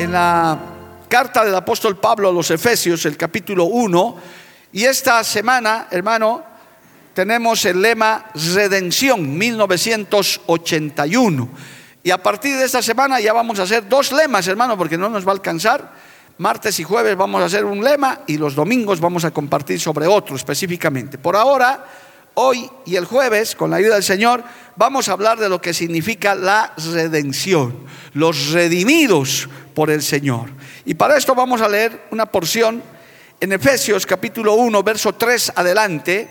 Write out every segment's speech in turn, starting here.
En la carta del apóstol Pablo a los Efesios, el capítulo 1, y esta semana, hermano, tenemos el lema Redención 1981. Y a partir de esta semana ya vamos a hacer dos lemas, hermano, porque no nos va a alcanzar. Martes y jueves vamos a hacer un lema y los domingos vamos a compartir sobre otro específicamente. Por ahora, hoy y el jueves, con la ayuda del Señor, vamos a hablar de lo que significa la redención, los redimidos por el Señor. Y para esto vamos a leer una porción en Efesios capítulo 1, verso 3 adelante,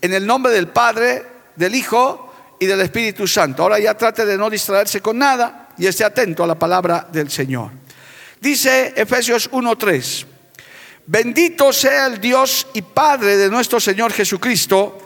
en el nombre del Padre, del Hijo y del Espíritu Santo. Ahora ya trate de no distraerse con nada y esté atento a la palabra del Señor. Dice Efesios 1:3, bendito sea el Dios y Padre de nuestro Señor Jesucristo,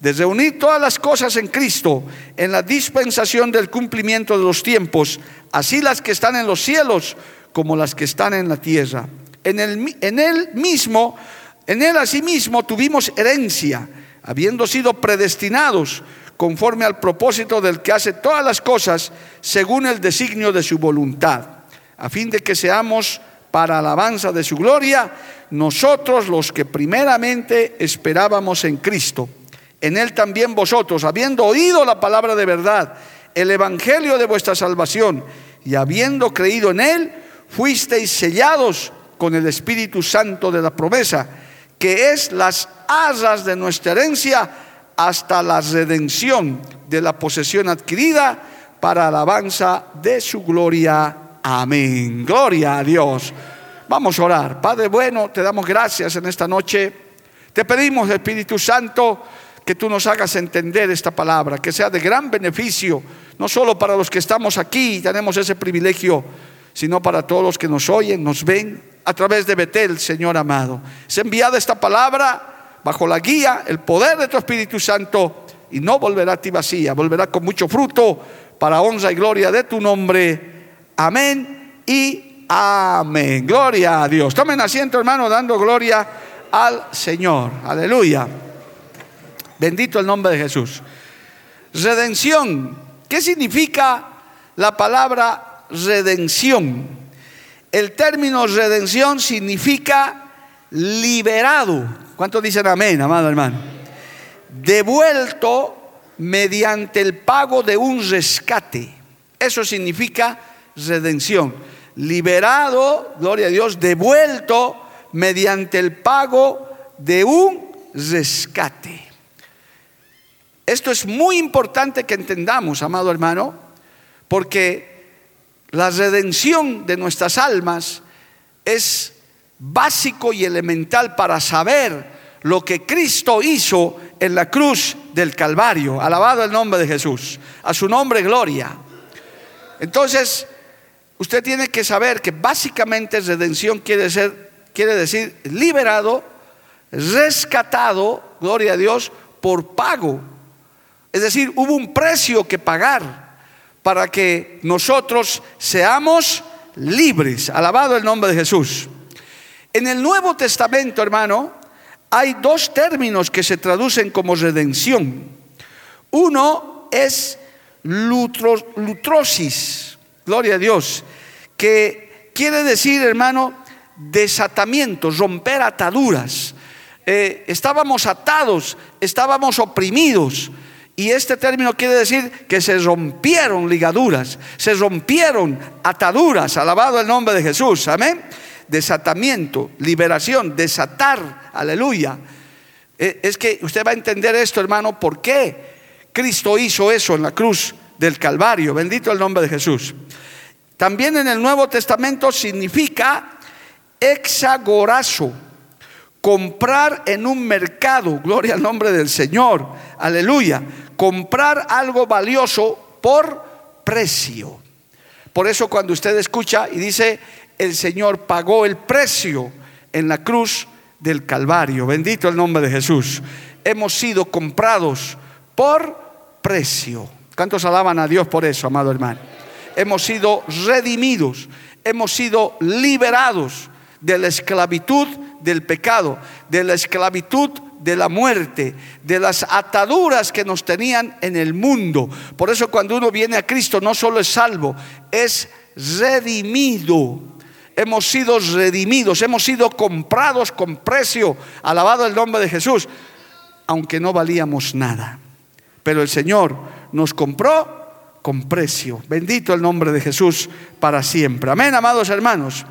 de reunir todas las cosas en Cristo, en la dispensación del cumplimiento de los tiempos, así las que están en los cielos como las que están en la tierra. En, el, en él mismo, en él asimismo tuvimos herencia, habiendo sido predestinados conforme al propósito del que hace todas las cosas según el designio de su voluntad, a fin de que seamos para alabanza de su gloria, nosotros los que primeramente esperábamos en Cristo. En Él también vosotros, habiendo oído la palabra de verdad, el Evangelio de vuestra salvación, y habiendo creído en Él, fuisteis sellados con el Espíritu Santo de la promesa, que es las asas de nuestra herencia hasta la redención de la posesión adquirida para alabanza de su gloria. Amén. Gloria a Dios. Vamos a orar. Padre bueno, te damos gracias en esta noche. Te pedimos, Espíritu Santo, que tú nos hagas entender esta palabra, que sea de gran beneficio, no solo para los que estamos aquí y tenemos ese privilegio, sino para todos los que nos oyen, nos ven a través de Betel, Señor amado. Se enviada esta palabra bajo la guía, el poder de tu Espíritu Santo, y no volverá a ti vacía, volverá con mucho fruto para honra y gloria de tu nombre. Amén y amén. Gloria a Dios. Tomen asiento, hermano, dando gloria al Señor. Aleluya. Bendito el nombre de Jesús. Redención. ¿Qué significa la palabra redención? El término redención significa liberado. ¿Cuántos dicen amén, amado hermano? Devuelto mediante el pago de un rescate. Eso significa redención. Liberado, gloria a Dios, devuelto mediante el pago de un rescate. Esto es muy importante que entendamos, amado hermano, porque la redención de nuestras almas es básico y elemental para saber lo que Cristo hizo en la cruz del Calvario. Alabado el nombre de Jesús. A su nombre, gloria. Entonces, usted tiene que saber que básicamente redención quiere, decir liberado, rescatado, gloria a Dios, por pago. Es decir, hubo un precio que pagar para que nosotros seamos libres. Alabado el nombre de Jesús. En el Nuevo Testamento, hermano, hay dos términos que se traducen como redención. Uno es lutrosis, gloria a Dios, que quiere decir, hermano, desatamiento, romper ataduras. Eh, estábamos atados, estábamos oprimidos. Y este término quiere decir que se rompieron ligaduras, se rompieron ataduras, alabado el nombre de Jesús, amén. Desatamiento, liberación, desatar, aleluya. Eh, es que usted va a entender esto, hermano, por qué Cristo hizo eso en la cruz del Calvario, bendito el nombre de Jesús. También en el Nuevo Testamento significa exagorazo, comprar en un mercado, gloria al nombre del Señor, aleluya, comprar algo valioso por precio. Por eso cuando usted escucha y dice, el Señor pagó el precio en la cruz del Calvario, bendito el nombre de Jesús, hemos sido comprados por precio. ¿Cuántos alaban a Dios por eso, amado hermano? Hemos sido redimidos, hemos sido liberados de la esclavitud del pecado, de la esclavitud de la muerte, de las ataduras que nos tenían en el mundo. Por eso cuando uno viene a Cristo no solo es salvo, es redimido. Hemos sido redimidos, hemos sido comprados con precio, alabado el nombre de Jesús, aunque no valíamos nada. Pero el Señor nos compró con precio. Bendito el nombre de Jesús para siempre. Amén, amados hermanos.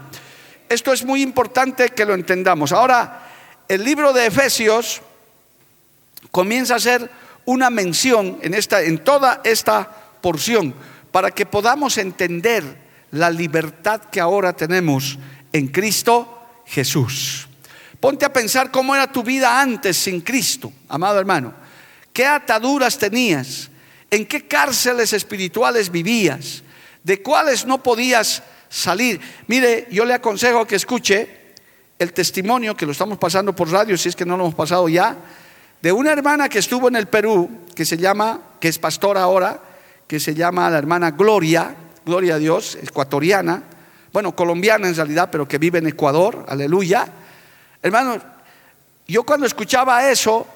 Esto es muy importante que lo entendamos. Ahora, el libro de Efesios comienza a ser una mención en, esta, en toda esta porción para que podamos entender la libertad que ahora tenemos en Cristo Jesús. Ponte a pensar cómo era tu vida antes sin Cristo, amado hermano. ¿Qué ataduras tenías? ¿En qué cárceles espirituales vivías? ¿De cuáles no podías salir. Mire, yo le aconsejo que escuche el testimonio que lo estamos pasando por radio, si es que no lo hemos pasado ya, de una hermana que estuvo en el Perú, que se llama, que es pastora ahora, que se llama la hermana Gloria, Gloria a Dios, ecuatoriana, bueno, colombiana en realidad, pero que vive en Ecuador, aleluya. Hermano, yo cuando escuchaba eso,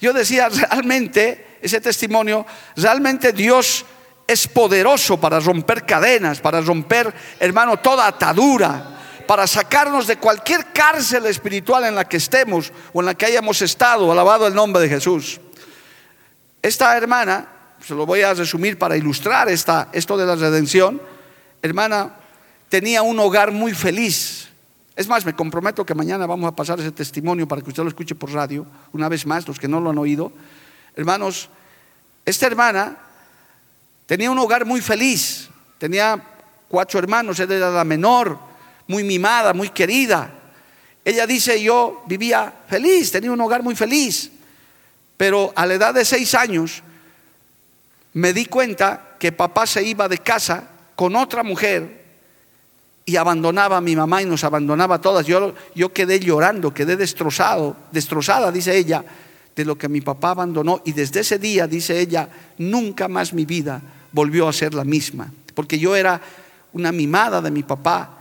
yo decía realmente, ese testimonio, realmente Dios es poderoso para romper cadenas, para romper, hermano, toda atadura, para sacarnos de cualquier cárcel espiritual en la que estemos o en la que hayamos estado, alabado el nombre de Jesús. Esta hermana, se lo voy a resumir para ilustrar esta, esto de la redención, hermana, tenía un hogar muy feliz. Es más, me comprometo que mañana vamos a pasar ese testimonio para que usted lo escuche por radio, una vez más, los que no lo han oído. Hermanos, esta hermana Tenía un hogar muy feliz, tenía cuatro hermanos, ella era la menor, muy mimada, muy querida. Ella dice, yo vivía feliz, tenía un hogar muy feliz, pero a la edad de seis años me di cuenta que papá se iba de casa con otra mujer y abandonaba a mi mamá y nos abandonaba a todas. Yo, yo quedé llorando, quedé destrozado, destrozada, dice ella, de lo que mi papá abandonó. Y desde ese día, dice ella, nunca más mi vida volvió a ser la misma. Porque yo era una mimada de mi papá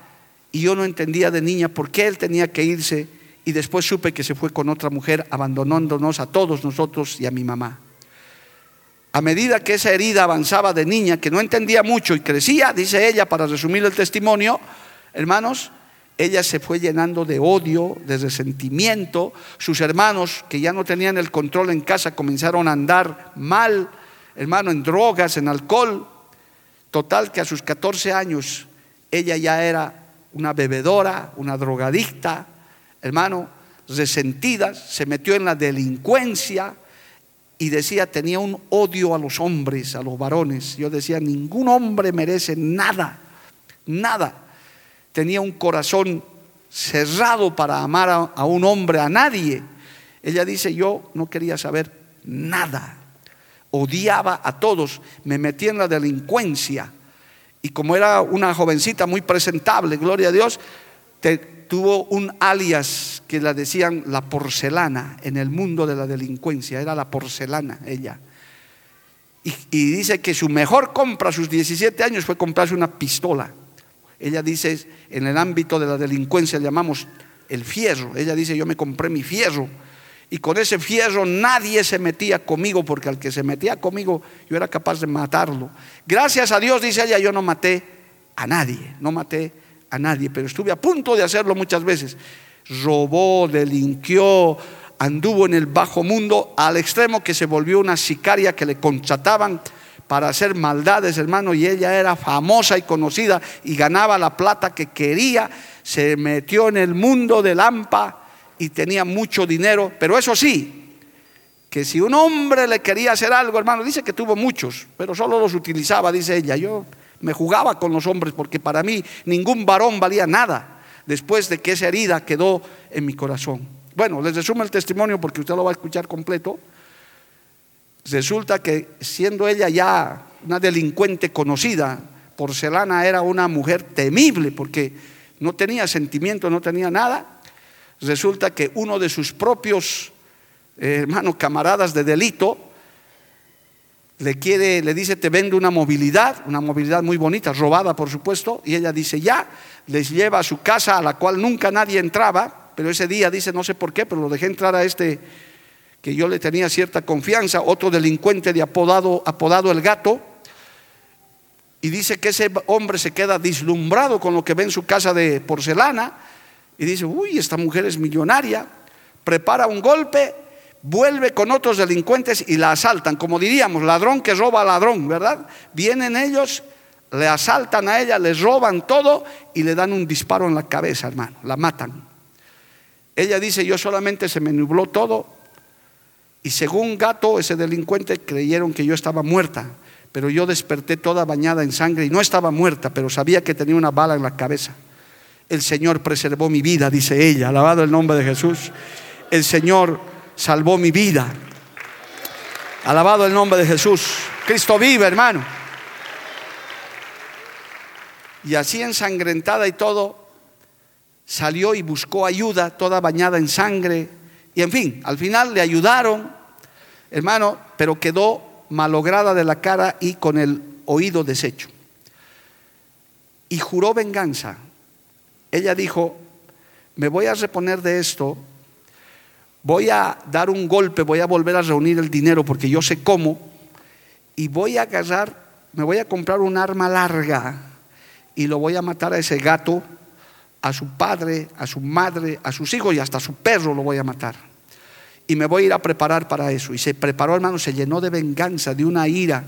y yo no entendía de niña por qué él tenía que irse y después supe que se fue con otra mujer abandonándonos a todos nosotros y a mi mamá. A medida que esa herida avanzaba de niña, que no entendía mucho y crecía, dice ella, para resumir el testimonio, hermanos, ella se fue llenando de odio, de resentimiento. Sus hermanos, que ya no tenían el control en casa, comenzaron a andar mal hermano, en drogas, en alcohol. Total que a sus 14 años ella ya era una bebedora, una drogadicta, hermano, resentida, se metió en la delincuencia y decía, tenía un odio a los hombres, a los varones. Yo decía, ningún hombre merece nada, nada. Tenía un corazón cerrado para amar a, a un hombre, a nadie. Ella dice, yo no quería saber nada odiaba a todos, me metí en la delincuencia. Y como era una jovencita muy presentable, gloria a Dios, tuvo un alias que la decían la porcelana en el mundo de la delincuencia, era la porcelana ella. Y, y dice que su mejor compra a sus 17 años fue comprarse una pistola. Ella dice, en el ámbito de la delincuencia llamamos el fierro. Ella dice, yo me compré mi fierro. Y con ese fierro nadie se metía conmigo, porque al que se metía conmigo yo era capaz de matarlo. Gracias a Dios, dice ella, yo no maté a nadie, no maté a nadie, pero estuve a punto de hacerlo muchas veces. Robó, delinquió, anduvo en el bajo mundo al extremo que se volvió una sicaria que le contrataban para hacer maldades, hermano, y ella era famosa y conocida y ganaba la plata que quería, se metió en el mundo del AMPA y tenía mucho dinero, pero eso sí, que si un hombre le quería hacer algo, hermano, dice que tuvo muchos, pero solo los utilizaba, dice ella, yo me jugaba con los hombres porque para mí ningún varón valía nada después de que esa herida quedó en mi corazón. Bueno, les resumo el testimonio porque usted lo va a escuchar completo. Resulta que siendo ella ya una delincuente conocida, Porcelana era una mujer temible porque no tenía sentimiento, no tenía nada. Resulta que uno de sus propios eh, hermanos camaradas de delito le quiere, le dice, te vende una movilidad, una movilidad muy bonita, robada por supuesto, y ella dice, ya, les lleva a su casa a la cual nunca nadie entraba, pero ese día dice, no sé por qué, pero lo dejé entrar a este que yo le tenía cierta confianza, otro delincuente de apodado, apodado el gato, y dice que ese hombre se queda deslumbrado con lo que ve en su casa de porcelana, y dice, uy, esta mujer es millonaria, prepara un golpe, vuelve con otros delincuentes y la asaltan, como diríamos, ladrón que roba a ladrón, ¿verdad? Vienen ellos, le asaltan a ella, les roban todo y le dan un disparo en la cabeza, hermano, la matan. Ella dice, yo solamente se me nubló todo, y según Gato, ese delincuente, creyeron que yo estaba muerta, pero yo desperté toda bañada en sangre y no estaba muerta, pero sabía que tenía una bala en la cabeza. El Señor preservó mi vida, dice ella, alabado el nombre de Jesús. El Señor salvó mi vida. Alabado el nombre de Jesús. Cristo vive, hermano. Y así ensangrentada y todo, salió y buscó ayuda, toda bañada en sangre. Y en fin, al final le ayudaron, hermano, pero quedó malograda de la cara y con el oído deshecho. Y juró venganza. Ella dijo, me voy a reponer de esto, voy a dar un golpe, voy a volver a reunir el dinero porque yo sé cómo, y voy a agarrar, me voy a comprar un arma larga y lo voy a matar a ese gato, a su padre, a su madre, a sus hijos y hasta a su perro lo voy a matar y me voy a ir a preparar para eso. Y se preparó, hermano, se llenó de venganza, de una ira.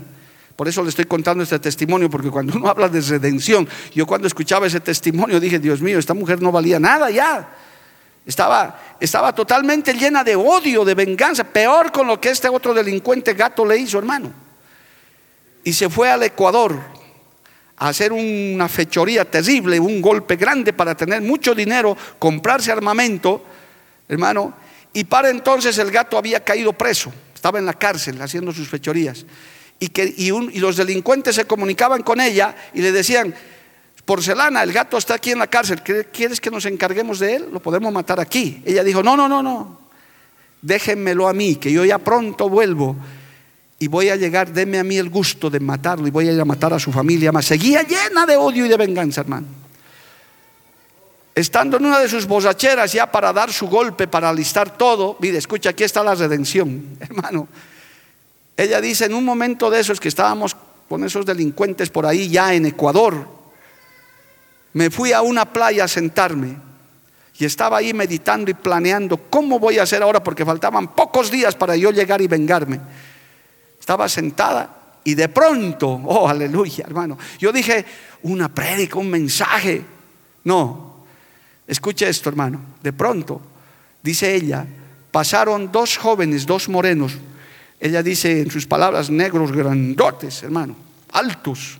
Por eso le estoy contando este testimonio, porque cuando uno habla de redención, yo cuando escuchaba ese testimonio dije, Dios mío, esta mujer no valía nada ya. Estaba, estaba totalmente llena de odio, de venganza, peor con lo que este otro delincuente gato le hizo, hermano. Y se fue al Ecuador a hacer una fechoría terrible, un golpe grande para tener mucho dinero, comprarse armamento, hermano, y para entonces el gato había caído preso, estaba en la cárcel haciendo sus fechorías. Y, que, y, los delincuentes se comunicaban con ella y le decían, porcelana, el gato está aquí en la cárcel, ¿quieres que nos encarguemos de él? Lo podemos matar aquí. Ella dijo, no, no, no, no, déjenmelo a mí, que yo ya pronto vuelvo y voy a llegar, denme a mí el gusto de matarlo y voy a ir a matar a su familia más. Seguía llena de odio y de venganza, hermano estando en una de sus bozacheras ya para dar su golpe, para alistar todo, mire, escucha, aquí está la redención, hermano. Ella dice, en un momento de esos que estábamos con esos delincuentes por ahí ya en Ecuador, me fui a una playa a sentarme y estaba ahí meditando y planeando cómo voy a hacer ahora porque faltaban pocos días para yo llegar y vengarme. Estaba sentada y de pronto, oh aleluya hermano, yo dije, una prédica, un mensaje. No, Escuche esto, hermano. De pronto, dice ella, pasaron dos jóvenes, dos morenos. Ella dice en sus palabras, negros grandotes, hermano, altos.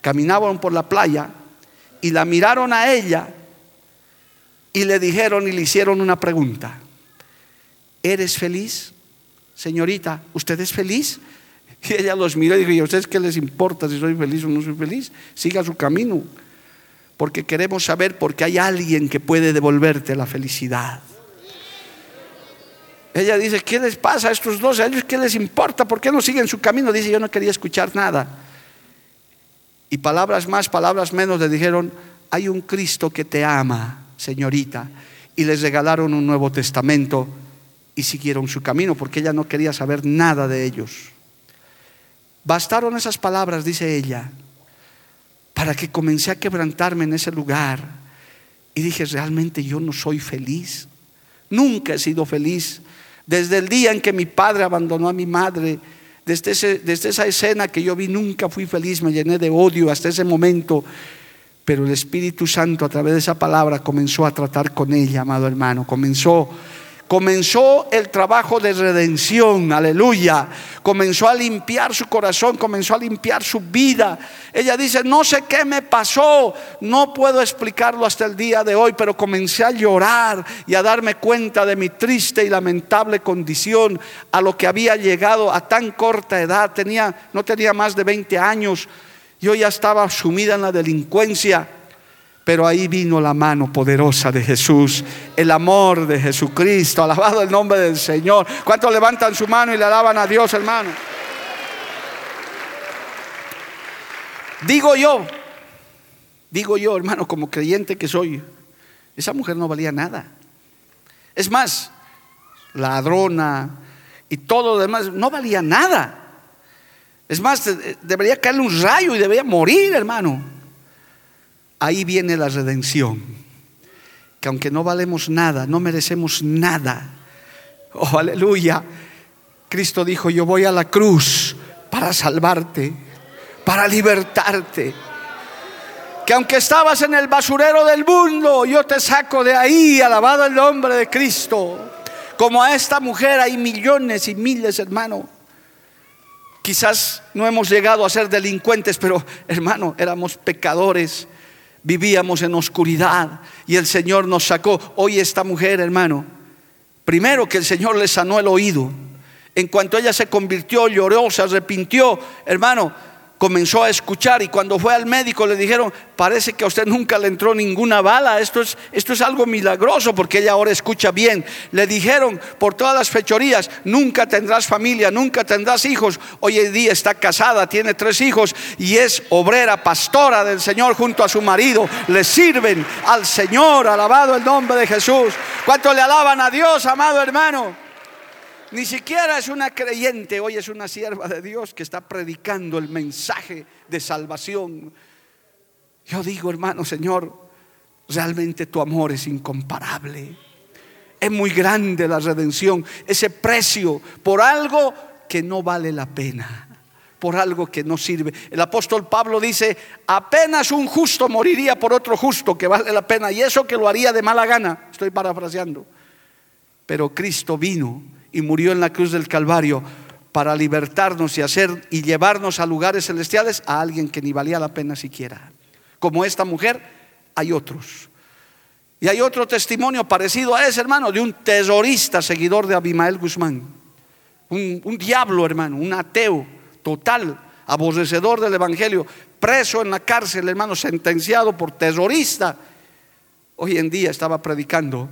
Caminaban por la playa y la miraron a ella y le dijeron y le hicieron una pregunta. ¿Eres feliz? Señorita, ¿usted es feliz? Y ella los miró y dijo, ¿y a ustedes qué les importa si soy feliz o no soy feliz? Siga su camino porque queremos saber porque hay alguien que puede devolverte la felicidad. Ella dice, ¿qué les pasa a estos dos? ¿A ellos qué les importa? ¿Por qué no siguen su camino? Dice, yo no quería escuchar nada. Y palabras más, palabras menos le dijeron, hay un Cristo que te ama, señorita. Y les regalaron un Nuevo Testamento y siguieron su camino porque ella no quería saber nada de ellos. Bastaron esas palabras, dice ella, para que comencé a quebrantarme en ese lugar. Y dije, realmente yo no soy feliz. Nunca he sido feliz. Desde el día en que mi padre abandonó a mi madre, desde, desde esa escena que yo vi, nunca fui feliz, me llené de odio hasta ese momento. Pero el Espíritu Santo a través de esa palabra comenzó a tratar con ella, amado hermano. Comenzó comenzó el trabajo de redención, aleluya. Comenzó a limpiar su corazón, comenzó a limpiar su vida. Ella dice, no sé qué me pasó, no puedo explicarlo hasta el día de hoy, pero comencé a llorar y a darme cuenta de mi triste y lamentable condición, a lo que había llegado a tan corta edad, tenía, no tenía más de 20 años, yo ya estaba sumida en la delincuencia. Pero ahí vino la mano poderosa de Jesús, el amor de Jesucristo. Alabado el nombre del Señor. ¿Cuántos levantan su mano y le alaban a Dios, hermano? Digo yo, digo yo, hermano, como creyente que soy, esa mujer no valía nada. Es más, ladrona y todo lo demás, no valía nada. Es más, debería caerle un rayo y debería morir, hermano. Ahí viene la redención. Que aunque no valemos nada, no merecemos nada. Oh, aleluya. Cristo dijo, yo voy a la cruz para salvarte, para libertarte. Que aunque estabas en el basurero del mundo, yo te saco de ahí, alabado el nombre de Cristo. Como a esta mujer hay millones y miles, hermano. Quizás no hemos llegado a ser delincuentes, pero hermano, éramos pecadores vivíamos en oscuridad y el Señor nos sacó. Hoy esta mujer, hermano, primero que el Señor le sanó el oído. En cuanto ella se convirtió, lloró, se arrepintió, hermano, comenzó a escuchar y cuando fue al médico le dijeron, parece que a usted nunca le entró ninguna bala, esto es, esto es algo milagroso porque ella ahora escucha bien. Le dijeron por todas las fechorías, nunca tendrás familia, nunca tendrás hijos. Hoy en día está casada, tiene tres hijos y es obrera, pastora del Señor junto a su marido. Le sirven al Señor, alabado el nombre de Jesús. ¿Cuánto le alaban a Dios, amado hermano? Ni siquiera es una creyente, hoy es una sierva de Dios que está predicando el mensaje de salvación. Yo digo, hermano, Señor, realmente tu amor es incomparable. Es muy grande la redención, ese precio por algo que no vale la pena por algo que no sirve. El apóstol Pablo dice, apenas un justo moriría por otro justo que vale la pena, y eso que lo haría de mala gana, estoy parafraseando. Pero Cristo vino y murió en la cruz del Calvario para libertarnos y hacer y llevarnos a lugares celestiales a alguien que ni valía la pena siquiera. Como esta mujer, hay otros. Y hay otro testimonio parecido a ese, hermano, de un terrorista seguidor de Abimael Guzmán. Un, un diablo, hermano, un ateo total, aborrecedor del Evangelio, preso en la cárcel, hermano, sentenciado por terrorista. Hoy en día estaba predicando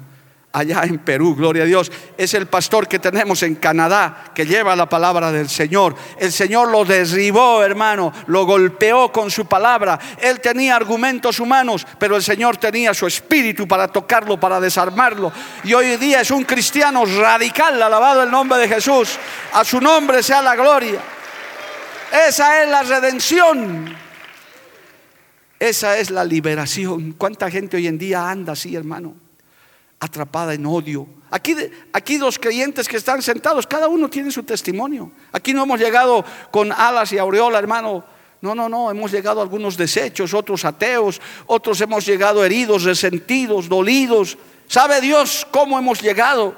allá en Perú, gloria a Dios. Es el pastor que tenemos en Canadá que lleva la palabra del Señor. El Señor lo derribó, hermano, lo golpeó con su palabra. Él tenía argumentos humanos, pero el Señor tenía su espíritu para tocarlo, para desarmarlo. Y hoy día es un cristiano radical, alabado el nombre de Jesús. A su nombre sea la gloria. Esa es la redención. Esa es la liberación. ¿Cuánta gente hoy en día anda así, hermano? Atrapada en odio. Aquí, aquí los creyentes que están sentados, cada uno tiene su testimonio. Aquí no hemos llegado con alas y aureola, hermano. No, no, no, hemos llegado a algunos desechos, otros ateos, otros hemos llegado heridos, resentidos, dolidos. ¿Sabe Dios cómo hemos llegado?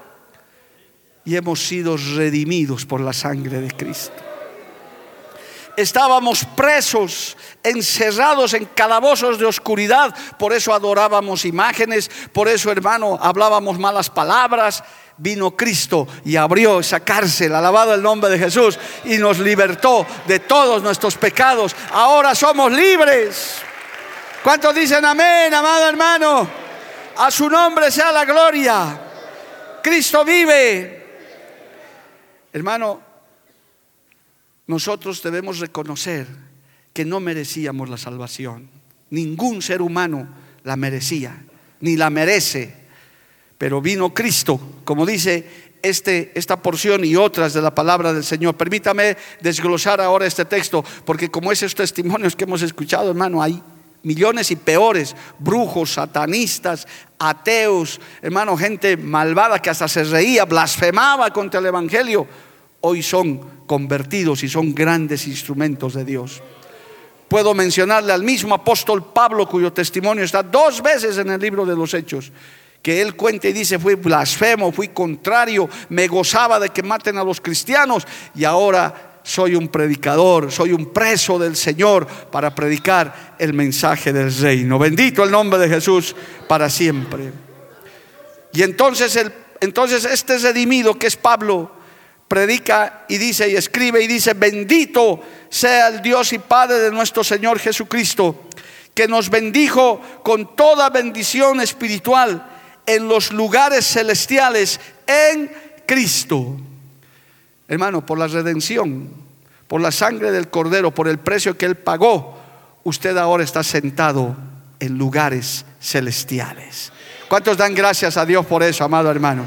Y hemos sido redimidos por la sangre de Cristo estábamos presos, encerrados en calabozos de oscuridad, por eso adorábamos imágenes, por eso hermano hablábamos malas palabras. Vino Cristo y abrió esa cárcel, alabado el nombre de Jesús, y nos libertó de todos nuestros pecados. Ahora somos libres. ¿Cuántos dicen amén, amado hermano? A su nombre sea la gloria. Cristo vive. Hermano, nosotros debemos reconocer que no merecíamos la salvación. Ningún ser humano la merecía, ni la merece. Pero vino Cristo, como dice este, esta porción y otras de la palabra del Señor. Permítame desglosar ahora este texto, porque como esos testimonios que hemos escuchado, hermano, hay millones y peores, brujos, satanistas, ateos, hermano, gente malvada que hasta se reía, blasfemaba contra el Evangelio, hoy son convertidos y son grandes instrumentos de Dios. Puedo mencionarle al mismo apóstol Pablo, cuyo testimonio está dos veces en el libro de los Hechos que él cuenta y dice, fui blasfemo, fui contrario, me gozaba de que maten a los cristianos y ahora soy un predicador, soy un preso del Señor para predicar el mensaje del reino. Bendito el nombre de Jesús para siempre. Y entonces, el, entonces este redimido que es Pablo predica y dice y escribe y dice, bendito sea el Dios y Padre de nuestro Señor Jesucristo, que nos bendijo con toda bendición espiritual en los lugares celestiales en Cristo. Hermano, por la redención, por la sangre del Cordero, por el precio que Él pagó, usted ahora está sentado en lugares celestiales. ¿Cuántos dan gracias a Dios por eso, amado hermano?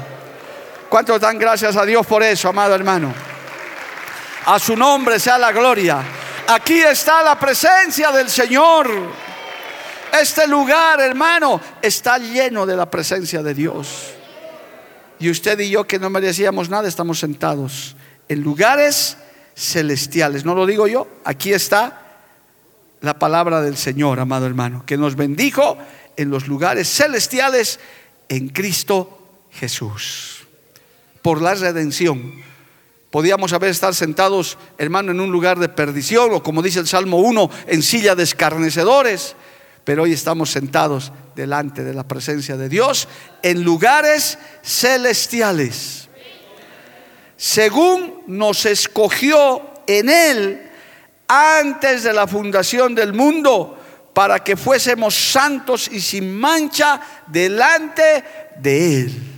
¿Cuántos dan gracias a Dios por eso, amado hermano? A su nombre sea la gloria. Aquí está la presencia del Señor. Este lugar, hermano, está lleno de la presencia de Dios. Y usted y yo que no merecíamos nada, estamos sentados en lugares celestiales. No lo digo yo, aquí está la palabra del Señor, amado hermano, que nos bendijo en los lugares celestiales en Cristo Jesús. Por la redención. Podíamos haber estado sentados, hermano, en un lugar de perdición, o como dice el Salmo 1, en silla de escarnecedores pero hoy estamos sentados delante de la presencia de Dios en lugares celestiales. Según nos escogió en Él antes de la fundación del mundo, para que fuésemos santos y sin mancha delante de Él.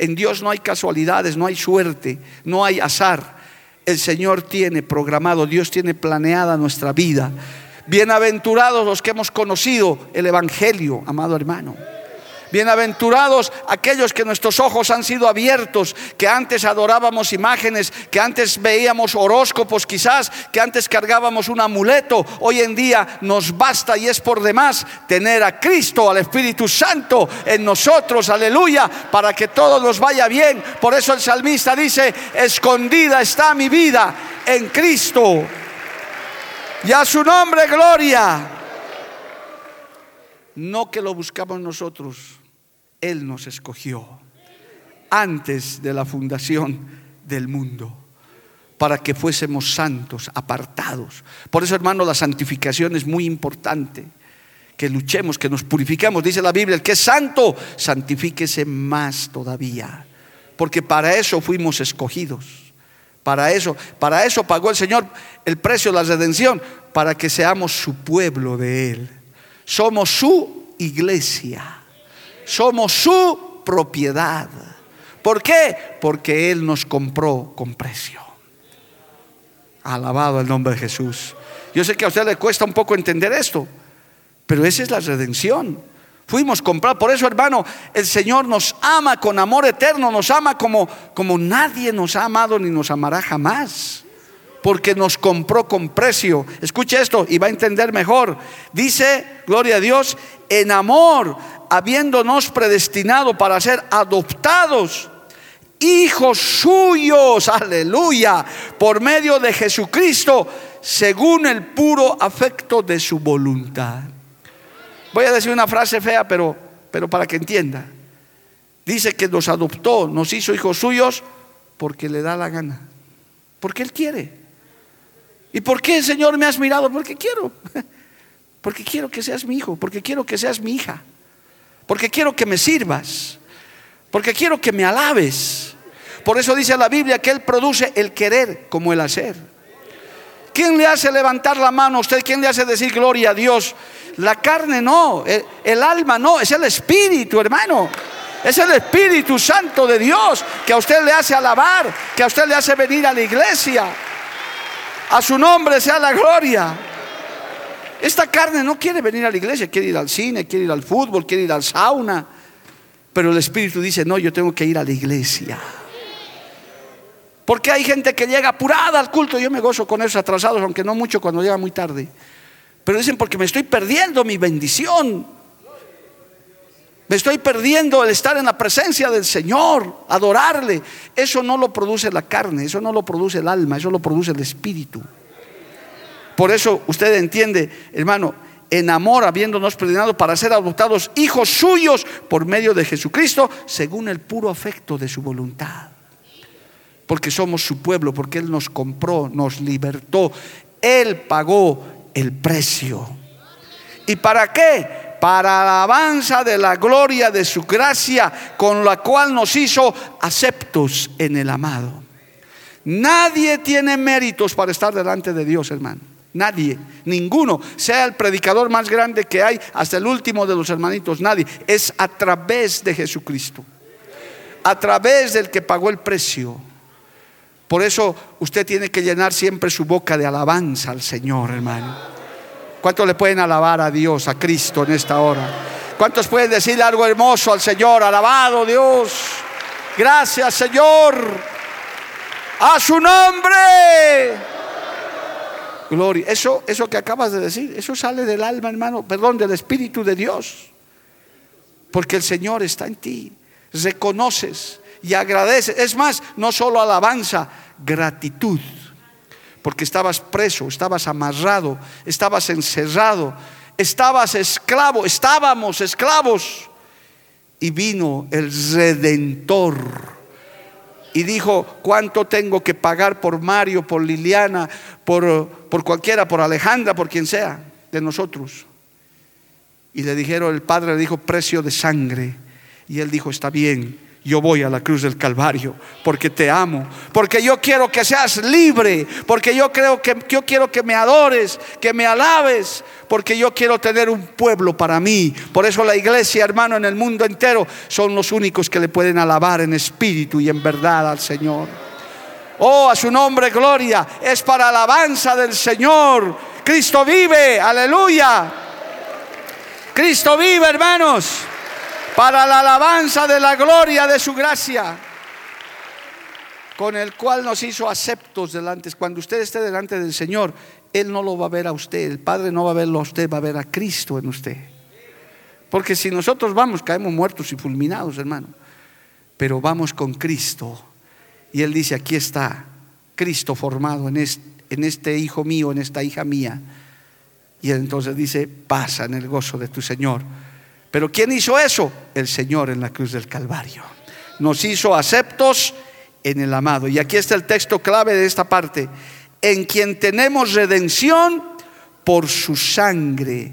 En Dios no hay casualidades, no hay suerte, no hay azar. El Señor tiene programado, Dios tiene planeada nuestra vida. Bienaventurados los que hemos conocido el Evangelio, amado hermano. Bienaventurados aquellos que nuestros ojos han sido abiertos, que antes adorábamos imágenes, que antes veíamos horóscopos quizás, que antes cargábamos un amuleto. Hoy en día nos basta y es por demás tener a Cristo, al Espíritu Santo en nosotros, aleluya, para que todo nos vaya bien. Por eso el salmista dice, escondida está mi vida en Cristo y a su nombre gloria. No que lo buscamos nosotros, Él nos escogió antes de la fundación del mundo para que fuésemos santos, apartados. Por eso, hermano, la santificación es muy importante. Que luchemos, que nos purifiquemos. Dice la Biblia, el que es santo, santifíquese más todavía. Porque para eso fuimos escogidos. Para eso, para eso pagó el Señor el precio de la redención, para que seamos su pueblo de Él. Somos su iglesia. Somos su propiedad. ¿Por qué? Porque Él nos compró con precio. Alabado el nombre de Jesús. Yo sé que a usted le cuesta un poco entender esto, pero esa es la redención. Fuimos comprados. Por eso, hermano, el Señor nos ama con amor eterno, nos ama como, como nadie nos ha amado ni nos amará jamás. Porque nos compró con precio. Escuche esto y va a entender mejor. Dice, gloria a Dios, en amor, habiéndonos predestinado para ser adoptados hijos suyos, aleluya, por medio de Jesucristo, según el puro afecto de su voluntad. Voy a decir una frase fea, pero, pero para que entienda. Dice que nos adoptó, nos hizo hijos suyos porque le da la gana. Porque Él quiere. ¿Y por qué, Señor, me has mirado? Porque quiero. Porque quiero que seas mi hijo. Porque quiero que seas mi hija. Porque quiero que me sirvas. Porque quiero que me alabes. Por eso dice la Biblia que Él produce el querer como el hacer. ¿Quién le hace levantar la mano a usted? ¿Quién le hace decir gloria a Dios? La carne no, el, alma no, es el espíritu, hermano. Es el Espíritu Santo de Dios que a usted le hace alabar, que a usted le hace venir a la iglesia. A su nombre sea la gloria. Esta carne no quiere venir a la iglesia, quiere ir al cine, quiere ir al fútbol, quiere ir al sauna. Pero el Espíritu dice, no, yo tengo que ir a la iglesia. Porque hay gente que llega apurada al culto. Yo me gozo con esos atrasados, aunque no mucho cuando llega muy tarde. Pero dicen, porque me estoy perdiendo mi bendición. Me estoy perdiendo el estar en la presencia del Señor, adorarle. Eso no lo produce la carne, eso no lo produce el alma, eso lo produce el espíritu. Por eso usted entiende, hermano, en amor habiéndonos predestinado para ser adoptados hijos suyos por medio de Jesucristo, según el puro afecto de su voluntad. Porque somos su pueblo, porque Él nos compró, nos libertó, Él pagó el precio. ¿Y para qué? Para alabanza de la gloria de su gracia, con la cual nos hizo aceptos en el amado. Nadie tiene méritos para estar delante de Dios, hermano. Nadie, ninguno, sea el predicador más grande que hay, hasta el último de los hermanitos, nadie. Es a través de Jesucristo, a través del que pagó el precio. Por eso usted tiene que llenar siempre su boca de alabanza al Señor, hermano. ¿Cuántos le pueden alabar a Dios, a Cristo en esta hora? ¿Cuántos pueden decir algo hermoso al Señor? Alabado Dios. Gracias Señor. A su nombre. Gloria. Eso, eso que acabas de decir, eso sale del alma, hermano, perdón, del Espíritu de Dios. Porque el Señor está en ti. Reconoces y agradeces. Es más, no solo alabanza, gratitud. Porque estabas preso, estabas amarrado, estabas encerrado, estabas esclavo, estábamos esclavos. Y vino el redentor y dijo, ¿cuánto tengo que pagar por Mario, por Liliana, por, por cualquiera, por Alejandra, por quien sea de nosotros? Y le dijeron, el padre le dijo, precio de sangre. Y él dijo, está bien, yo voy a la cruz del Calvario porque te amo, porque yo quiero que seas libre, porque yo creo que yo quiero que me adores, que me alabes, porque yo quiero tener un pueblo para mí. Por eso la iglesia, hermano, en el mundo entero son los únicos que le pueden alabar en espíritu y en verdad al Señor. Oh, a su nombre gloria, es para alabanza del Señor. Cristo vive, aleluya. Cristo vive, hermanos para la alabanza de la gloria de su gracia, con el cual nos hizo aceptos delante. Cuando usted esté delante del Señor, Él no lo va a ver a usted, el Padre no va a verlo a usted, va a ver a Cristo en usted. Porque si nosotros vamos, caemos muertos y fulminados, hermano. Pero vamos con Cristo. Y Él dice, aquí está Cristo formado en este, en este hijo mío, en esta hija mía. Y entonces dice, pasa en el gozo de tu Señor. Pero ¿quién hizo eso? El Señor en la cruz del Calvario. Nos hizo aceptos en el amado. Y aquí está el texto clave de esta parte. En quien tenemos redención por su sangre,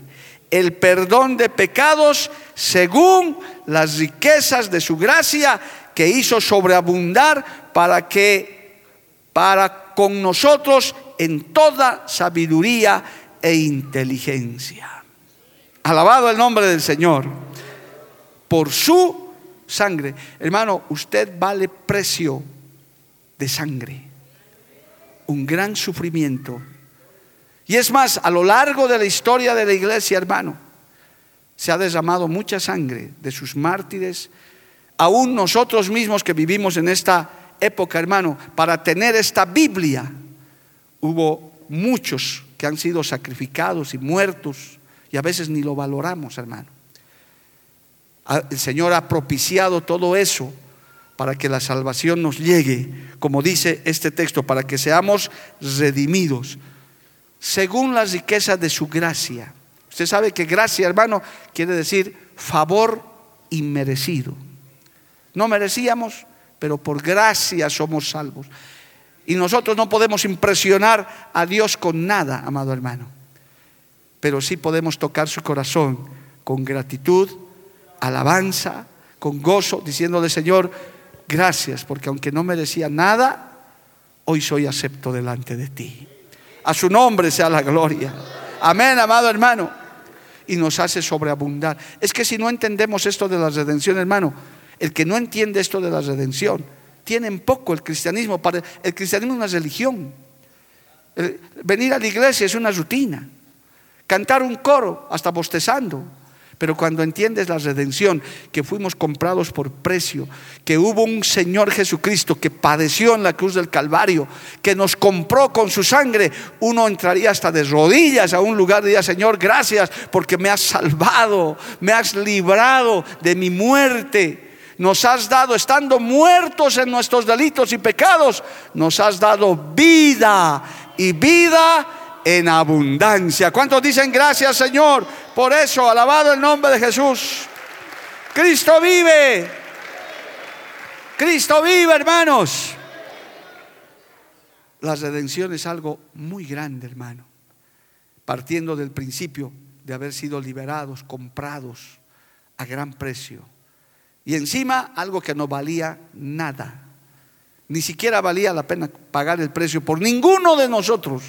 el perdón de pecados según las riquezas de su gracia que hizo sobreabundar para que para con nosotros en toda sabiduría e inteligencia. Alabado el nombre del Señor. Por su sangre. Hermano, usted vale precio de sangre. Un gran sufrimiento. Y es más, a lo largo de la historia de la iglesia, hermano, se ha derramado mucha sangre de sus mártires. Aún nosotros mismos que vivimos en esta época, hermano, para tener esta Biblia, hubo muchos que han sido sacrificados y muertos y a veces ni lo valoramos, hermano. El Señor ha propiciado todo eso para que la salvación nos llegue, como dice este texto, para que seamos redimidos, según las riquezas de su gracia. Usted sabe que gracia, hermano, quiere decir favor inmerecido. No merecíamos, pero por gracia somos salvos. Y nosotros no podemos impresionar a Dios con nada, amado hermano pero sí podemos tocar su corazón con gratitud, alabanza, con gozo, diciéndole, Señor, gracias, porque aunque no merecía nada, hoy soy acepto delante de ti. A su nombre sea la gloria. Amén, amado hermano. Y nos hace sobreabundar. Es que si no entendemos esto de la redención, hermano, El que no entiende esto de la redención, tiene en poco el cristianismo. El cristianismo es una religión. Venir a la iglesia es una rutina. Cantar un coro, hasta bostezando. Pero cuando entiendes la redención, que fuimos comprados por precio, que hubo un Señor Jesucristo que padeció en la cruz del Calvario, que nos compró con su sangre, uno entraría hasta de rodillas a un lugar y diría, Señor, gracias porque me has salvado, me has librado de mi muerte. Nos has dado, estando muertos en nuestros delitos y pecados, nos has dado vida y vida en abundancia. ¿Cuántos dicen gracias Señor? Por eso, alabado el nombre de Jesús. Cristo vive. Cristo vive, hermanos. La redención es algo muy grande, hermano. Partiendo del principio de haber sido liberados, comprados a gran precio. Y encima algo que no valía nada. Ni siquiera valía la pena pagar el precio por ninguno de nosotros.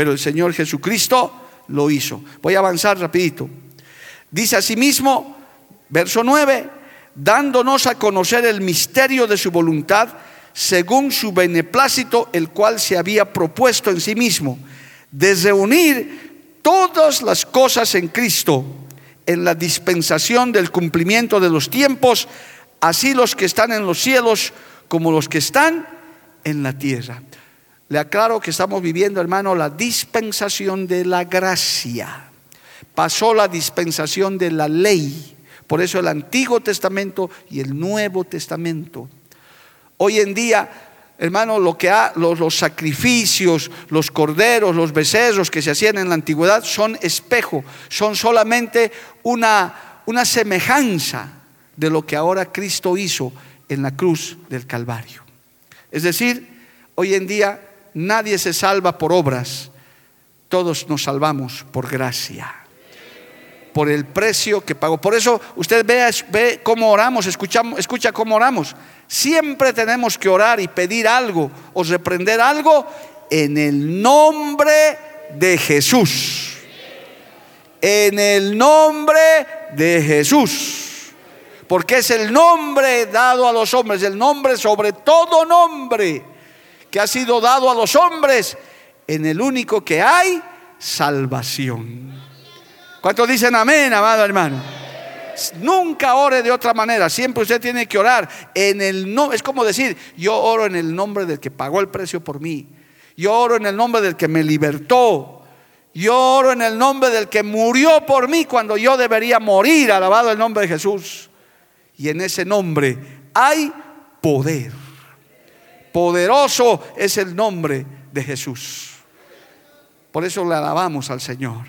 Pero el Señor Jesucristo lo hizo. Voy a avanzar rapidito. Dice asimismo, verso 9, dándonos a conocer el misterio de su voluntad según su beneplácito, el cual se había propuesto en sí mismo, de reunir todas las cosas en Cristo, en la dispensación del cumplimiento de los tiempos, así los que están en los cielos como los que están en la tierra. Le aclaro que estamos viviendo, hermano, la dispensación de la gracia. Pasó la dispensación de la ley. Por eso el Antiguo Testamento y el Nuevo Testamento. Hoy en día, hermano, lo que ha, los, sacrificios, los corderos, los becerros que se hacían en la antigüedad son espejo, son solamente una, una semejanza de lo que ahora Cristo hizo en la cruz del Calvario. Es decir, hoy en día nadie se salva por obras, todos nos salvamos por gracia, por el precio que pagó. Por eso usted ve, ve cómo oramos, escuchamos, escucha cómo oramos. Siempre tenemos que orar y pedir algo o reprender algo en el nombre de Jesús. En el nombre de Jesús porque es el nombre dado a los hombres, el nombre sobre todo nombre que ha sido dado a los hombres, en el único que hay salvación. ¿Cuántos dicen amén, amado hermano? Nunca ore de otra manera, siempre usted tiene que orar en el no, es como decir, yo oro en el nombre del que pagó el precio por mí. Yo oro en el nombre del que me libertó. Yo oro en el nombre del que murió por mí cuando yo debería morir, alabado el nombre de Jesús. Y en ese nombre hay poder. Poderoso es el nombre de Jesús. Por eso le alabamos al Señor.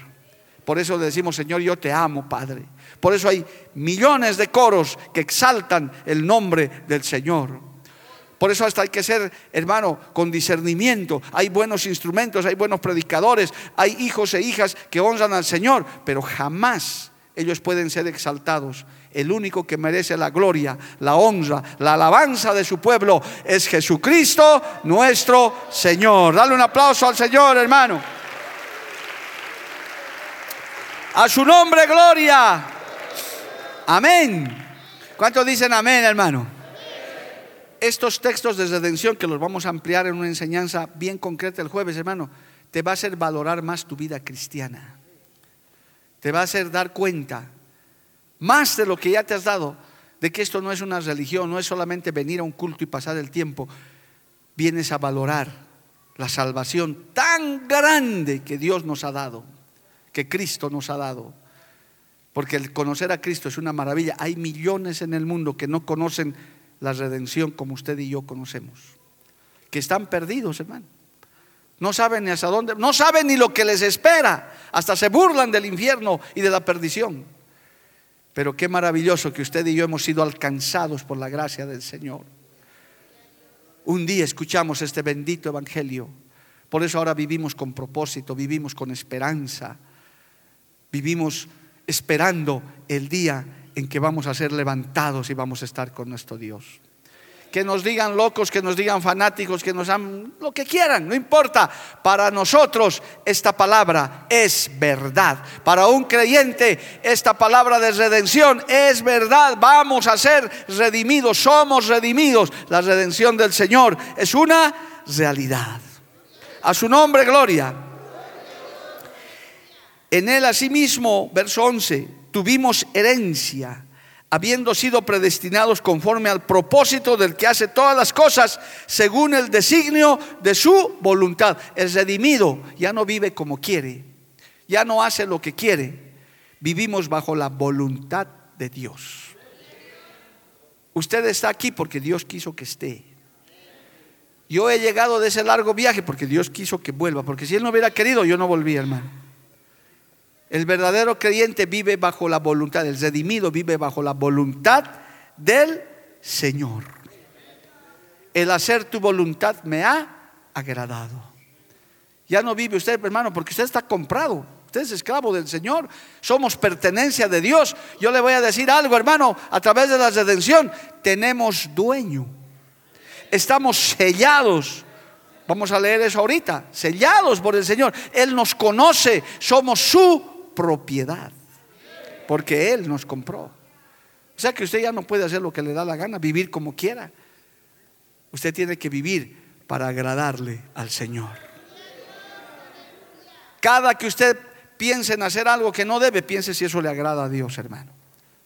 Por eso le decimos, Señor, yo te amo, Padre. Por eso hay millones de coros que exaltan el nombre del Señor. Por eso hasta hay que ser, hermano, con discernimiento. Hay buenos instrumentos, hay buenos predicadores, hay hijos e hijas que honran al Señor, pero jamás ellos pueden ser exaltados el único que merece la gloria, la honra, la alabanza de su pueblo es Jesucristo nuestro Señor. Dale un aplauso al Señor, hermano. A su nombre, gloria. Amén. ¿Cuántos dicen amén, hermano? Estos textos de redención que los vamos a ampliar en una enseñanza bien concreta el jueves, hermano, te va a hacer valorar más tu vida cristiana. Te va a hacer dar cuenta más de lo que ya te has dado, de que esto no es una religión, no es solamente venir a un culto y pasar el tiempo, vienes a valorar la salvación tan grande que Dios nos ha dado, que Cristo nos ha dado. Porque el conocer a Cristo es una maravilla. Hay millones en el mundo que no conocen la redención como usted y yo conocemos, que están perdidos, hermano. No saben ni hasta dónde, no saben ni lo que les espera, hasta se burlan del infierno y de la perdición. Pero qué maravilloso que usted y yo hemos sido alcanzados por la gracia del Señor. Un día escuchamos este bendito evangelio. Por eso ahora vivimos con propósito, vivimos con esperanza. Vivimos esperando el día en que vamos a ser levantados y vamos a estar con nuestro Dios. Que nos digan locos, que nos digan fanáticos, que nos han lo que quieran, no importa. Para nosotros esta palabra es verdad. Para un creyente esta palabra de redención es verdad. Vamos a ser redimidos, somos redimidos. La redención del Señor es una realidad. A su nombre, gloria. En él asimismo, verso 11, tuvimos herencia habiendo sido predestinados conforme al propósito del que hace todas las cosas según el designio de su voluntad. El redimido ya no vive como quiere, ya no hace lo que quiere, vivimos bajo la voluntad de Dios. Usted está aquí porque Dios quiso que esté. Yo he llegado de ese largo viaje porque Dios quiso que vuelva, porque si Él no hubiera querido, yo no volvía, hermano. El verdadero creyente vive bajo la voluntad, el redimido vive bajo la voluntad del Señor. El hacer tu voluntad me ha agradado. Ya no vive usted, hermano, porque usted está comprado. Usted es esclavo del Señor. Somos pertenencia de Dios. Yo le voy a decir algo, hermano, a través de la redención. Tenemos dueño. Estamos sellados. Vamos a leer eso ahorita. Sellados por el Señor. Él nos conoce. Somos su propiedad, porque Él nos compró. O sea que usted ya no puede hacer lo que le da la gana, vivir como quiera. Usted tiene que vivir para agradarle al Señor. Cada que usted piense en hacer algo que no debe, piense si eso le agrada a Dios, hermano.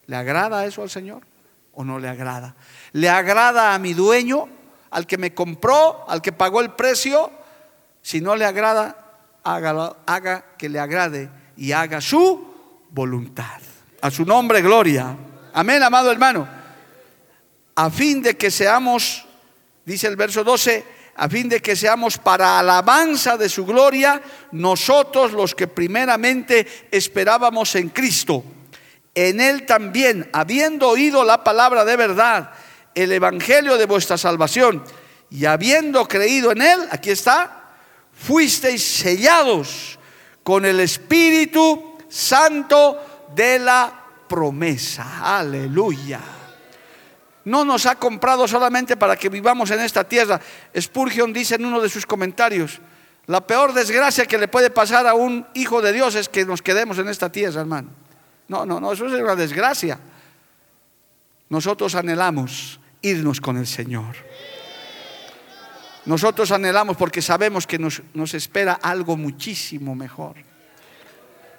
¿Le agrada eso al Señor o no le agrada? ¿Le agrada a mi dueño, al que me compró, al que pagó el precio? Si no le agrada, haga, haga que le agrade y haga su voluntad. A su nombre, gloria. Amén, amado hermano. A fin de que seamos, dice el verso 12, a fin de que seamos para alabanza de su gloria, nosotros los que primeramente esperábamos en Cristo. En Él también, habiendo oído la palabra de verdad, el Evangelio de vuestra salvación, y habiendo creído en Él, aquí está, fuisteis sellados con el Espíritu Santo de la promesa. Aleluya. No nos ha comprado solamente para que vivamos en esta tierra. Spurgeon dice en uno de sus comentarios, la peor desgracia que le puede pasar a un hijo de Dios es que nos quedemos en esta tierra, hermano. No, no, no, eso es una desgracia. Nosotros anhelamos irnos con el Señor. Nosotros anhelamos porque sabemos que nos, nos espera algo muchísimo mejor.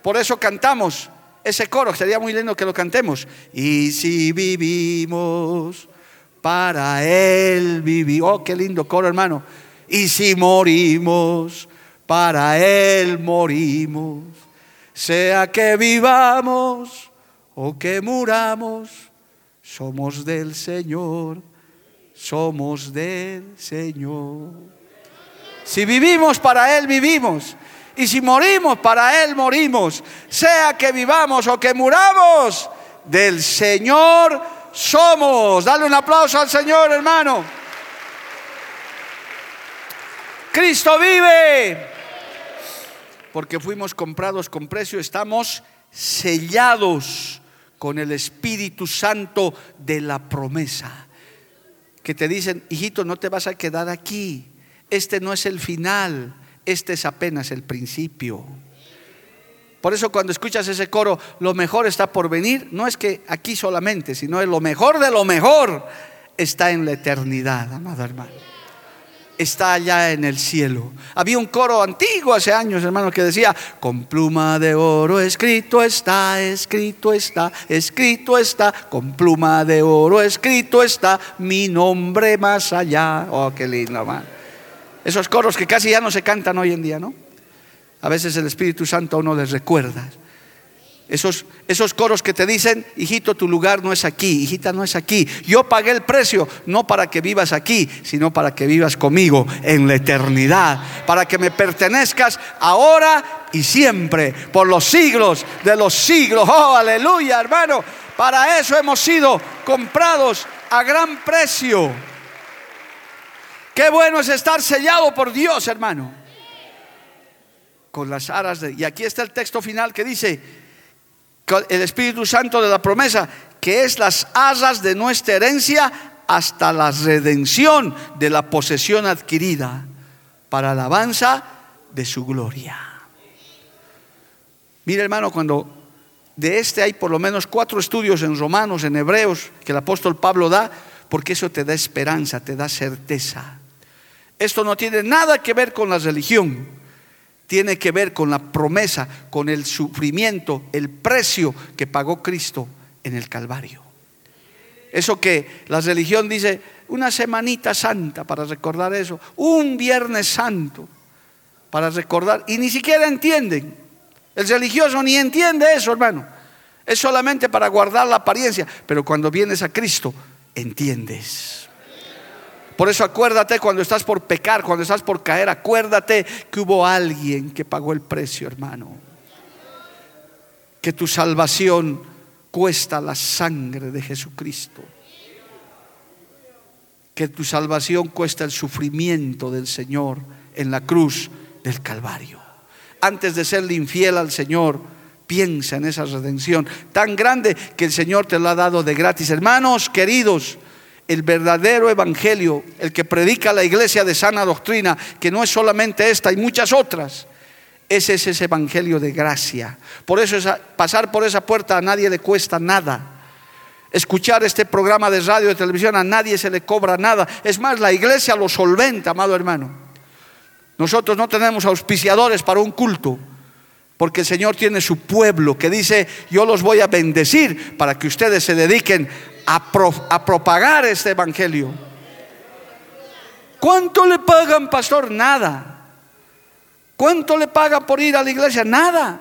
Por eso cantamos ese coro, sería muy lindo que lo cantemos. Y si vivimos, para Él vivimos. Oh, qué lindo coro, hermano. Y si morimos, para Él morimos. Sea que vivamos o que muramos, somos del Señor somos del Señor. Si vivimos para Él, vivimos. Y si morimos, para Él morimos. Sea que vivamos o que muramos, del Señor somos. Dale un aplauso al Señor, hermano. Cristo vive. Porque fuimos comprados con precio, estamos sellados con el Espíritu Santo de la promesa que te dicen, hijito, no te vas a quedar aquí. Este no es el final, este es apenas el principio. Por eso cuando escuchas ese coro, lo mejor está por venir, no es que aquí solamente, sino es lo mejor de lo mejor está en la eternidad, amado hermano está allá en el cielo. Había un coro antiguo hace años, hermano, que decía, con pluma de oro escrito está, escrito está, escrito está, con pluma de oro escrito está, mi nombre más allá. Oh, qué lindo, hermano. Esos coros que casi ya no se cantan hoy en día, ¿no? A veces el Espíritu Santo a uno les recuerda. Esos, esos coros que te dicen, hijito, tu lugar no es aquí, hijita, no es aquí. Yo pagué el precio, no para que vivas aquí, sino para que vivas conmigo en la eternidad, para que me pertenezcas ahora y siempre, por los siglos de los siglos. Oh, aleluya, hermano. Para eso hemos sido comprados a gran precio. Qué bueno es estar sellado por Dios, hermano. Con las aras de... Y aquí está el texto final que dice, el Espíritu Santo de la promesa, que es las asas de nuestra herencia hasta la redención de la posesión adquirida para alabanza de su gloria. Mira hermano, cuando de este hay por lo menos cuatro estudios en Romanos, en Hebreos, que el apóstol Pablo da, porque eso te da esperanza, te da certeza. Esto no tiene nada que ver con la religión, tiene que ver con la promesa, con el sufrimiento, el precio que pagó Cristo en el Calvario. Eso que la religión dice, una semanita santa para recordar eso, un viernes santo para recordar, y ni siquiera entienden. El religioso ni entiende eso, hermano. Es solamente para guardar la apariencia. Pero cuando vienes a Cristo, entiendes. Por eso acuérdate cuando estás por pecar, cuando estás por caer, acuérdate que hubo alguien que pagó el precio, hermano. Que tu salvación cuesta la sangre de Jesucristo. Que tu salvación cuesta el sufrimiento del Señor en la cruz del Calvario antes de serle infiel al Señor, piensa en esa redención tan grande que el Señor te lo ha dado de gratis. Hermanos queridos, el verdadero evangelio, el que predica la iglesia de sana doctrina, que no es solamente esta, hay muchas otras. Ese es ese evangelio de gracia. Por eso pasar por esa puerta a nadie le cuesta nada. Escuchar este programa de radio, de televisión, a nadie se le cobra nada. Es más, la iglesia lo solventa, amado hermano. Nosotros no tenemos auspiciadores para un culto, porque el Señor tiene su pueblo que dice, yo los voy a bendecir para que ustedes se dediquen a, propagar este Evangelio. ¿Cuánto le pagan, pastor? Nada. ¿Cuánto le pagan por ir a la iglesia? Nada.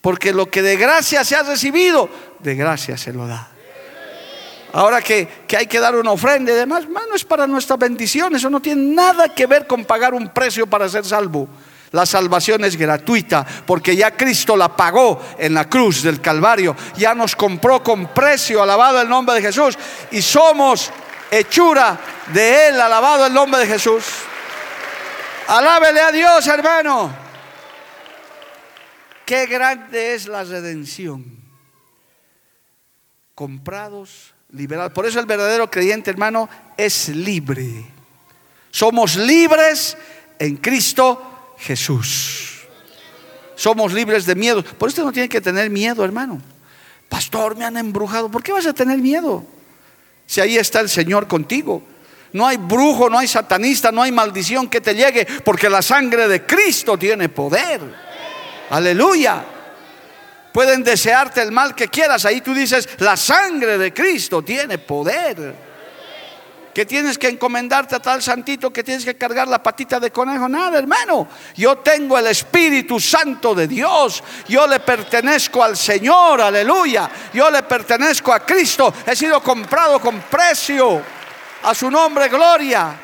Porque lo que de gracia se ha recibido, de gracia se lo da. Ahora que, hay que dar una ofrenda y demás, no es para nuestra bendición, eso no tiene nada que ver con pagar un precio para ser salvo. La salvación es gratuita porque ya Cristo la pagó en la cruz del Calvario, ya nos compró con precio, alabado el nombre de Jesús, y somos hechura de Él, alabado el nombre de Jesús. Alábele a Dios, hermano. Qué grande es la redención. Comprados liberal. Por eso el verdadero creyente, hermano, es libre. Somos libres en Cristo Jesús. Somos libres de miedo. Por eso no tiene que tener miedo, hermano. Pastor, me han embrujado. ¿Por qué vas a tener miedo? Si ahí está el Señor contigo. No hay brujo, no hay satanista, no hay maldición que te llegue, porque la sangre de Cristo tiene poder. Aleluya. Pueden desearte el mal que quieras. Ahí tú dices, la sangre de Cristo tiene poder. Que tienes que encomendarte a tal santito que tienes que cargar la patita de conejo. Nada, hermano. Yo tengo el Espíritu Santo de Dios. Yo le pertenezco al Señor. Aleluya. Yo le pertenezco a Cristo. He sido comprado con precio. A su nombre, gloria.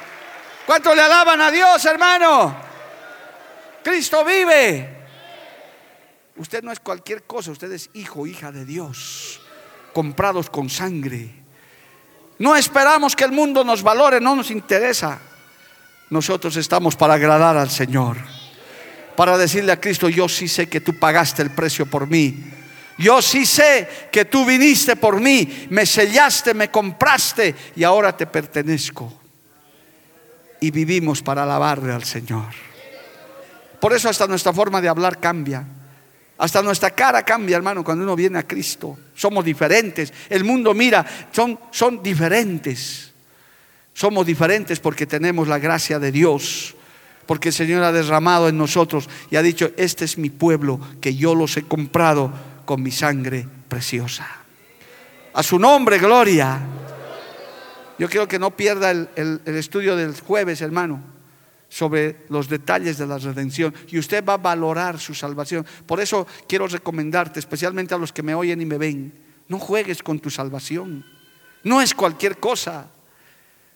¿Cuánto le alaban a Dios, hermano? Cristo vive. Usted no es cualquier cosa, usted es hijo, hija de Dios, comprados con sangre. No esperamos que el mundo nos valore, no nos interesa. Nosotros estamos para agradar al Señor, para decirle a Cristo, yo sí sé que tú pagaste el precio por mí. Yo sí sé que tú viniste por mí, me sellaste, me compraste y ahora te pertenezco. Y vivimos para alabarle al Señor. Por eso hasta nuestra forma de hablar cambia. Hasta nuestra cara cambia, hermano, cuando uno viene a Cristo. Somos diferentes. El mundo mira, son, son diferentes. Somos diferentes porque tenemos la gracia de Dios. Porque el Señor ha derramado en nosotros y ha dicho, este es mi pueblo que yo los he comprado con mi sangre preciosa. A su nombre, gloria. Yo quiero que no pierda el, el estudio del jueves, hermano sobre los detalles de la redención y usted va a valorar su salvación. Por eso quiero recomendarte, especialmente a los que me oyen y me ven, no juegues con tu salvación. No es cualquier cosa.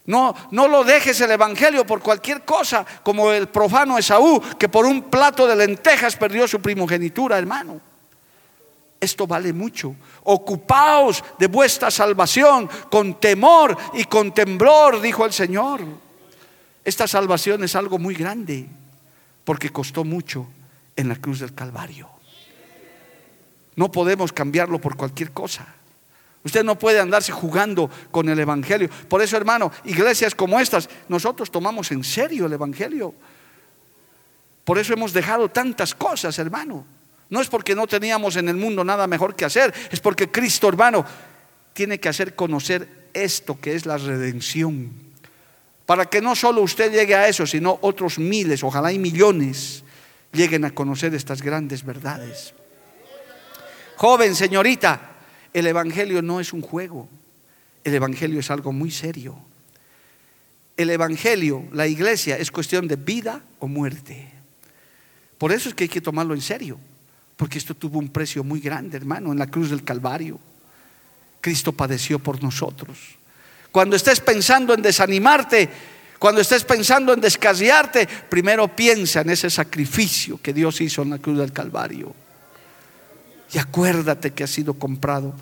No, no lo dejes el Evangelio por cualquier cosa, como el profano Esaú, que por un plato de lentejas perdió su primogenitura, hermano. Esto vale mucho. Ocupaos de vuestra salvación con temor y con temblor, dijo el Señor. Esta salvación es algo muy grande porque costó mucho en la cruz del Calvario. No podemos cambiarlo por cualquier cosa. Usted no puede andarse jugando con el Evangelio. Por eso, hermano, iglesias como estas, nosotros tomamos en serio el Evangelio. Por eso hemos dejado tantas cosas, hermano. No es porque no teníamos en el mundo nada mejor que hacer, es porque Cristo, hermano, tiene que hacer conocer esto que es la redención. Para que no solo usted llegue a eso, sino otros miles, ojalá y millones, lleguen a conocer estas grandes verdades. Joven, señorita, el Evangelio no es un juego, el Evangelio es algo muy serio. El Evangelio, la iglesia, es cuestión de vida o muerte. Por eso es que hay que tomarlo en serio, porque esto tuvo un precio muy grande, hermano, en la cruz del Calvario. Cristo padeció por nosotros. Cuando estés pensando en desanimarte, cuando estés pensando en descasearte, primero piensa en ese sacrificio que Dios hizo en la cruz del Calvario. Y acuérdate que ha sido comprado.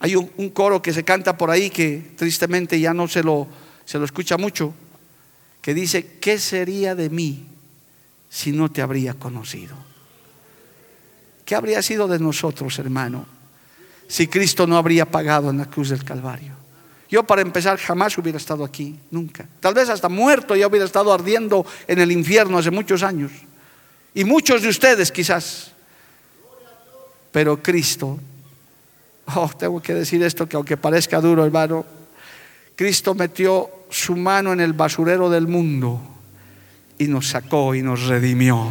Hay un, un, coro que se canta por ahí que tristemente ya no se lo, se lo escucha mucho, que dice, ¿qué sería de mí si no te habría conocido? ¿Qué habría sido de nosotros, hermano, si Cristo no habría pagado en la cruz del Calvario? Yo para empezar jamás hubiera estado aquí, nunca. Tal vez hasta muerto ya hubiera estado ardiendo en el infierno hace muchos años. Y muchos de ustedes quizás. Pero Cristo, oh, tengo que decir esto que aunque parezca duro, hermano, Cristo metió su mano en el basurero del mundo y nos sacó y nos redimió.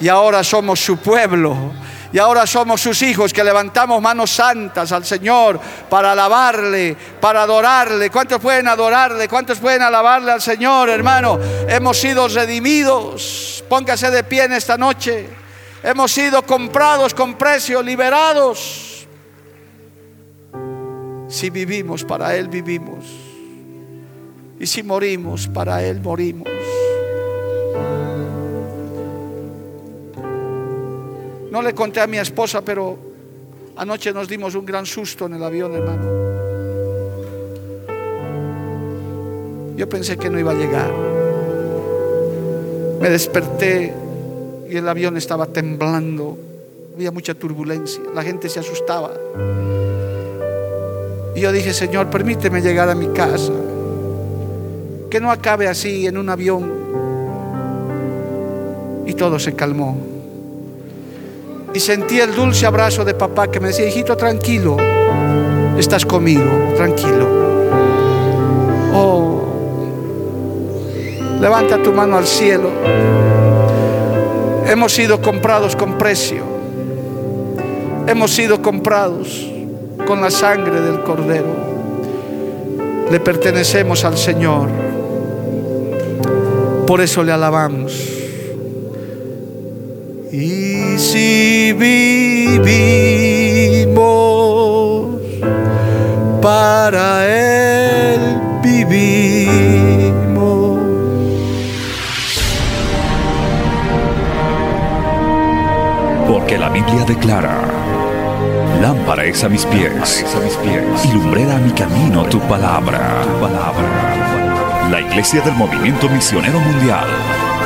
Y ahora somos su pueblo. Y ahora somos sus hijos que levantamos manos santas al Señor para alabarle, para adorarle. ¿Cuántos pueden adorarle? ¿Cuántos pueden alabarle al Señor, hermano? Hemos sido redimidos. Póngase de pie en esta noche. Hemos sido comprados con precio, liberados. Si vivimos, para Él vivimos. Y si morimos, para Él morimos. No le conté a mi esposa, pero anoche nos dimos un gran susto en el avión, hermano. Yo pensé que no iba a llegar. Me desperté y el avión estaba temblando. Había mucha turbulencia. La gente se asustaba. Y yo dije, Señor, permíteme llegar a mi casa. Que no acabe así en un avión. Y todo se calmó. Y sentí el dulce abrazo de papá que me decía, hijito, tranquilo, estás conmigo, tranquilo. Oh, levanta tu mano al cielo. Hemos sido comprados con precio. Hemos sido comprados con la sangre del cordero. Le pertenecemos al Señor. Por eso le alabamos. Y si vivimos, para Él vivimos. Porque la Biblia declara, lámpara es a mis pies, a mis pies y lumbrera a mi camino tu palabra. tu palabra. La Iglesia del Movimiento Misionero Mundial